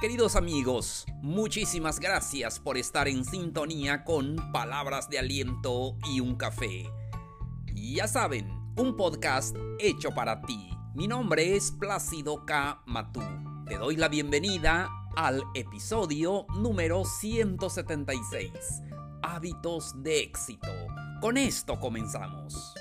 Queridos amigos, muchísimas gracias por estar en sintonía con Palabras de Aliento y un Café. Ya saben, un podcast hecho para ti. Mi nombre es Plácido K. Matú. Te doy la bienvenida al episodio número 176, Hábitos de éxito. Con esto comenzamos.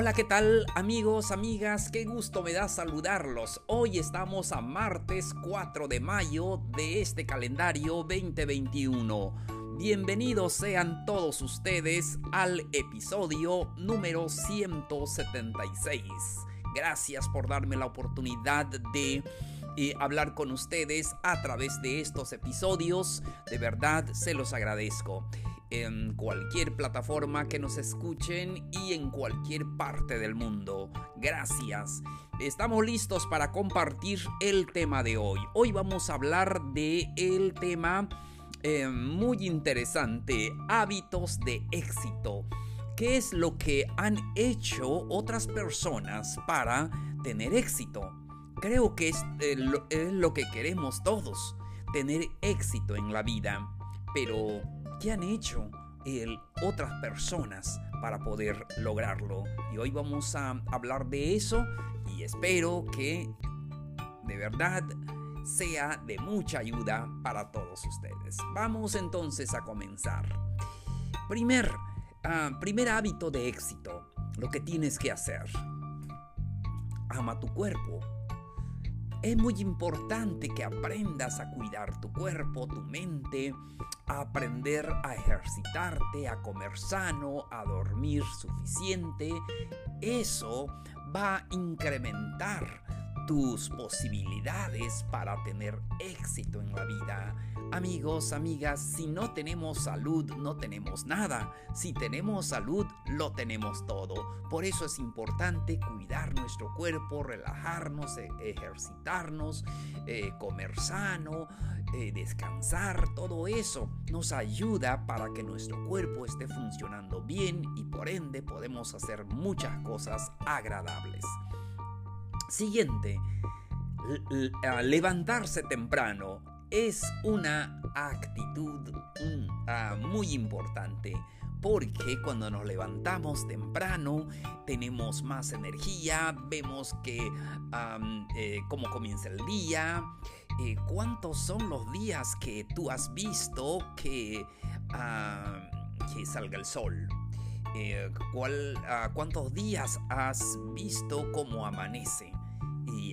Hola, ¿qué tal amigos, amigas? Qué gusto me da saludarlos. Hoy estamos a martes 4 de mayo de este calendario 2021. Bienvenidos sean todos ustedes al episodio número 176. Gracias por darme la oportunidad de eh, hablar con ustedes a través de estos episodios. De verdad se los agradezco en cualquier plataforma que nos escuchen y en cualquier parte del mundo. Gracias. Estamos listos para compartir el tema de hoy. Hoy vamos a hablar de el tema eh, muy interesante, hábitos de éxito. ¿Qué es lo que han hecho otras personas para tener éxito? Creo que es, eh, es lo que queremos todos, tener éxito en la vida. Pero qué han hecho otras personas para poder lograrlo. Y hoy vamos a hablar de eso y espero que de verdad sea de mucha ayuda para todos ustedes. Vamos entonces a comenzar. Primer, ah, primer hábito de éxito, lo que tienes que hacer. Ama tu cuerpo es muy importante que aprendas a cuidar tu cuerpo, tu mente, a aprender a ejercitarte, a comer sano, a dormir suficiente. Eso va a incrementar tus posibilidades para tener éxito en la vida. Amigos, amigas, si no tenemos salud, no tenemos nada. Si tenemos salud, lo tenemos todo. Por eso es importante cuidar nuestro cuerpo, relajarnos, e-, ejercitarnos, eh, comer sano, eh, descansar. Todo eso nos ayuda para que nuestro cuerpo esté funcionando bien y por ende podemos hacer muchas cosas agradables. Siguiente, levantarse temprano es una actitud ah, muy importante porque cuando nos levantamos temprano tenemos más energía, vemos que eh, cómo comienza el día, eh, cuántos son los días que tú has visto que, que salga el sol. Eh, ah, ¿Cuántos días has visto cómo amanece?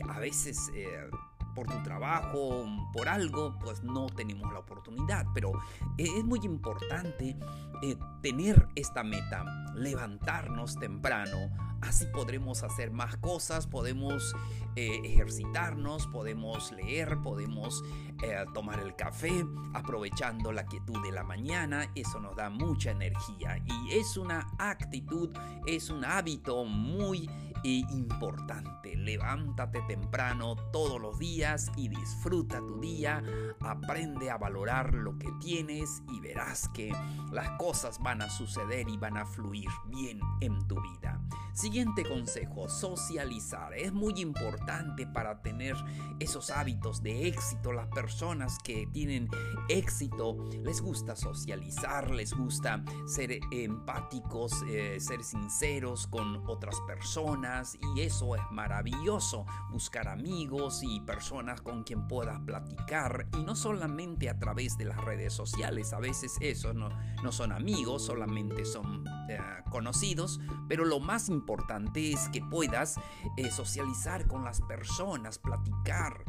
A veces eh, por tu trabajo, por algo, pues no tenemos la oportunidad. Pero es muy importante eh, tener esta meta, levantarnos temprano. Así podremos hacer más cosas, podemos eh, ejercitarnos, podemos leer, podemos tomar el café, aprovechando la quietud de la mañana. Eso nos da mucha energía y es una actitud, es un hábito muy importante. Levántate temprano todos los días y disfruta tu día. Aprende a valorar lo que tienes y verás que las cosas van a suceder y van a fluir bien en tu vida. Siguiente consejo, socializar. Es muy importante para tener esos hábitos de éxito. Las personas que tienen éxito les gusta socializar, les gusta ser empáticos, eh, ser sinceros con otras personas y eso es maravilloso, buscar amigos y personas con quien puedas platicar y no solamente a través de las redes sociales, a veces eso no, no son amigos, solamente son eh, conocidos, pero lo más importante es que puedas eh, socializar con las personas, platicar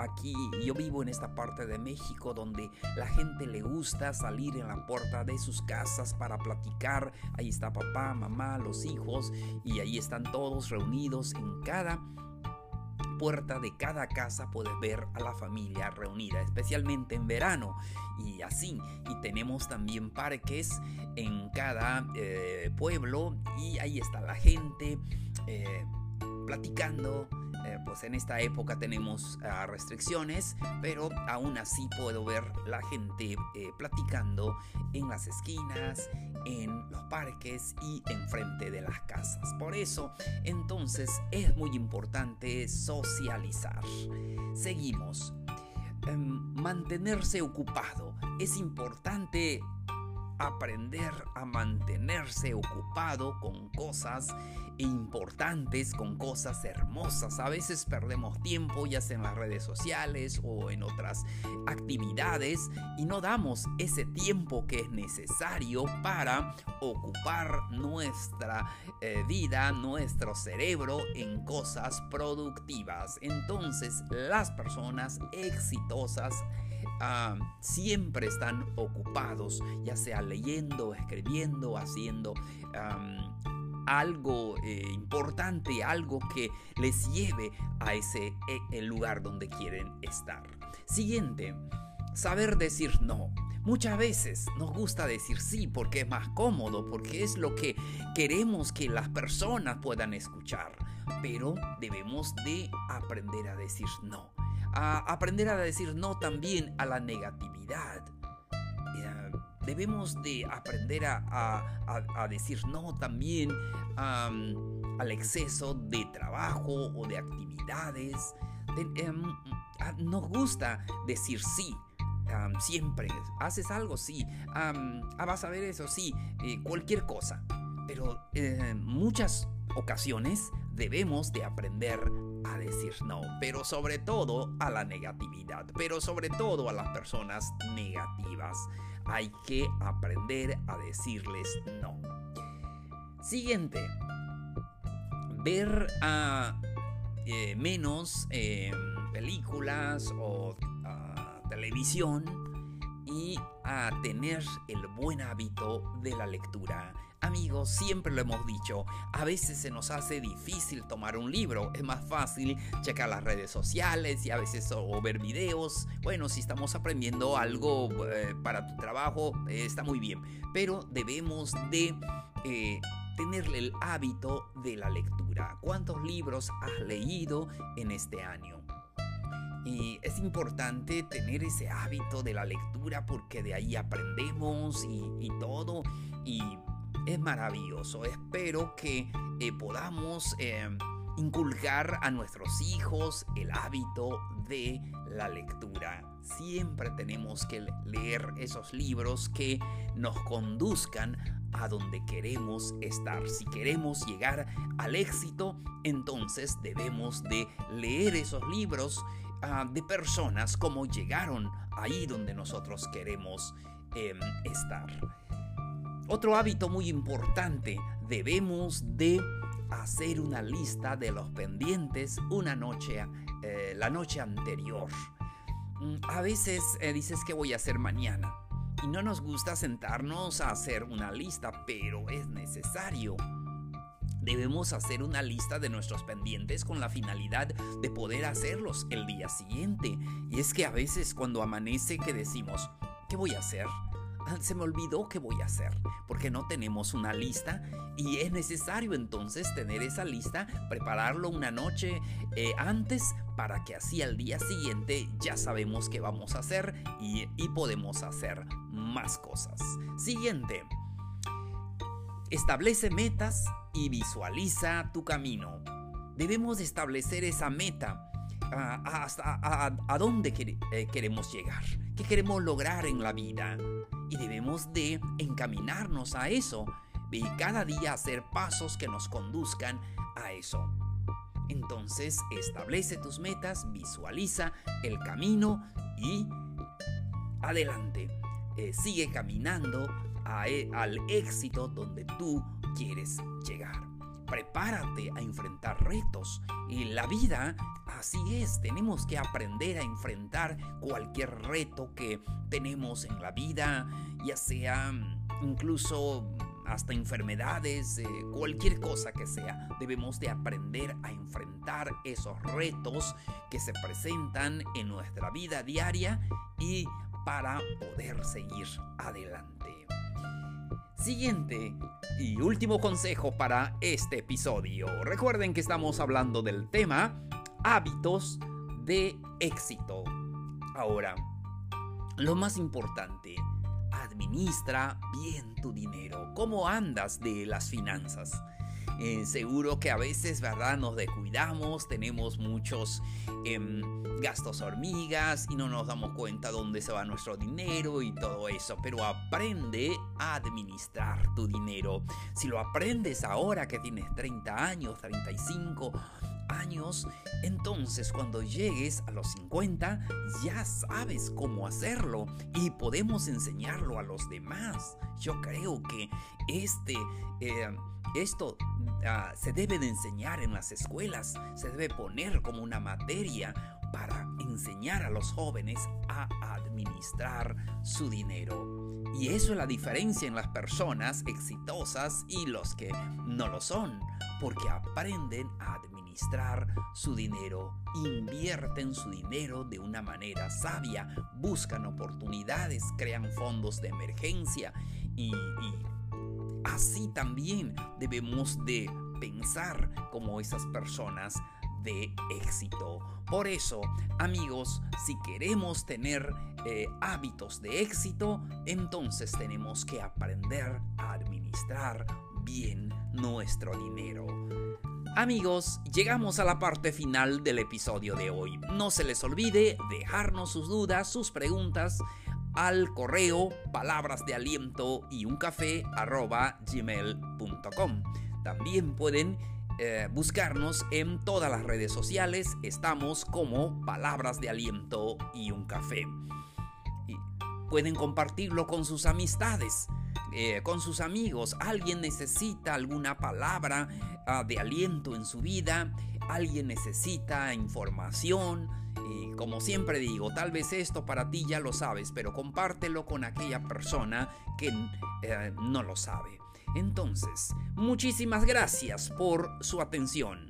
aquí yo vivo en esta parte de México donde la gente le gusta salir en la puerta de sus casas para platicar. Ahí está papá, mamá, los hijos y ahí están todos reunidos en cada puerta de cada casa puedes ver a la familia reunida, especialmente en verano. Y así, y tenemos también parques en cada eh, pueblo y ahí está la gente eh, platicando, eh, pues en esta época tenemos ah, restricciones, pero aún así puedo ver la gente eh, platicando en las esquinas, en los parques y enfrente de las casas. Por eso, entonces, es muy importante socializar. Seguimos. Em, mantenerse ocupado. Es importante aprender a mantenerse ocupado con cosas importantes, con cosas hermosas. A veces perdemos tiempo ya sea en las redes sociales o en otras actividades y no damos ese tiempo que es necesario para ocupar nuestra eh, vida, nuestro cerebro en cosas productivas. Entonces las personas exitosas Ah, siempre están ocupados, ya sea leyendo, escribiendo, haciendo algo eh, importante, algo que les lleve a ese e, el lugar donde quieren estar. Siguiente, saber decir no. Muchas veces nos gusta decir sí porque es más cómodo, porque es lo que queremos que las personas puedan escuchar, pero debemos de aprender a decir no a aprender a decir no también a la negatividad. Eh, debemos de aprender a, decir no también al exceso de trabajo o de actividades. Em, nos gusta decir sí. siempre haces algo, sí. ah, vas a ver eso, sí. Eh, cualquier cosa. Pero en muchas ocasiones debemos de aprender a decir no, pero sobre todo a la negatividad, pero sobre todo a las personas negativas. Hay que aprender a decirles no. Siguiente, ver eh, menos eh, películas o ah, televisión y a tener el buen hábito de la lectura Amigos, siempre lo hemos dicho, a veces se nos hace difícil tomar un libro, es más fácil checar las redes sociales y a veces ver videos. Bueno, si estamos aprendiendo algo eh, para tu trabajo, eh, está muy bien, pero debemos de eh, tenerle el hábito de la lectura. ¿Cuántos libros has leído en este año? Y es importante tener ese hábito de la lectura porque de ahí aprendemos y, y todo. Y es maravilloso. Espero que eh, podamos eh, inculcar a nuestros hijos el hábito de la lectura. Siempre tenemos que leer esos libros que nos conduzcan a donde queremos estar. Si queremos llegar al éxito, entonces debemos de leer esos libros ah, de personas como llegaron ahí donde nosotros queremos em, estar. Otro hábito muy importante, debemos de hacer una lista de los pendientes una noche, eh, la noche anterior. Mm, a veces eh, dices que voy a hacer mañana y no nos gusta sentarnos a hacer una lista, pero es necesario. Debemos hacer una lista de nuestros pendientes con la finalidad de poder hacerlos el día siguiente. Y es que a veces cuando amanece que decimos, ¿qué voy a hacer? Se me olvidó qué voy a hacer, porque no tenemos una lista y es necesario entonces tener esa lista, prepararlo una noche eh, antes para que así al día siguiente ya sabemos qué vamos a hacer y, y podemos hacer más cosas. Siguiente. Establece metas y visualiza tu camino. Debemos establecer esa meta hasta a, dónde eh, queremos llegar, qué queremos lograr en la vida. Y debemos de encaminarnos a eso y cada día hacer pasos que nos conduzcan a eso. Entonces establece tus metas, visualiza el camino y adelante. Eh, sigue caminando e, al éxito donde tú quieres llegar. Prepárate a enfrentar retos. Y la vida Así es, tenemos que aprender a enfrentar cualquier reto que tenemos en la vida, ya sea mm, incluso hasta enfermedades, eh, cualquier cosa que sea. Debemos de aprender a enfrentar esos retos que se presentan en nuestra vida diaria y para poder seguir adelante. Siguiente y último consejo para este episodio. Recuerden que estamos hablando del tema hábitos de éxito. Ahora, lo más importante, administra bien tu dinero. ¿Cómo andas de las finanzas? Eh, seguro que a veces, ¿verdad? Nos descuidamos, tenemos muchos em, gastos hormigas y no nos damos cuenta dónde se va nuestro dinero y todo eso. Pero aprende a administrar tu dinero. Si lo aprendes ahora que tienes 30 años, 35 años, entonces cuando llegues a los 50 ya sabes cómo hacerlo y podemos enseñarlo a los demás. Yo creo que este, eh, esto Ah, se debe de enseñar en las escuelas, se debe poner como una materia para enseñar a los jóvenes a administrar su dinero. Y eso es la diferencia en las personas exitosas y los que no lo son, porque aprenden a administrar su dinero, invierten su dinero de una manera sabia, buscan oportunidades, crean fondos de emergencia y, y Así también debemos de pensar como esas personas de éxito. Por eso, amigos, si queremos tener eh, hábitos de éxito, entonces tenemos que aprender a administrar bien nuestro dinero. Amigos, llegamos a la parte final del episodio de hoy. No se les olvide dejarnos sus dudas, sus preguntas al correo palabras de aliento y un café. También pueden eh, buscarnos en todas las redes sociales. Estamos como palabras de aliento y un café. Pueden compartirlo con sus amistades. Eh, con sus amigos, alguien necesita alguna palabra ah, de aliento en su vida, alguien necesita información, y como siempre digo, tal vez esto para ti ya lo sabes, pero compártelo con aquella persona que eh, no lo sabe. Entonces, muchísimas gracias por su atención.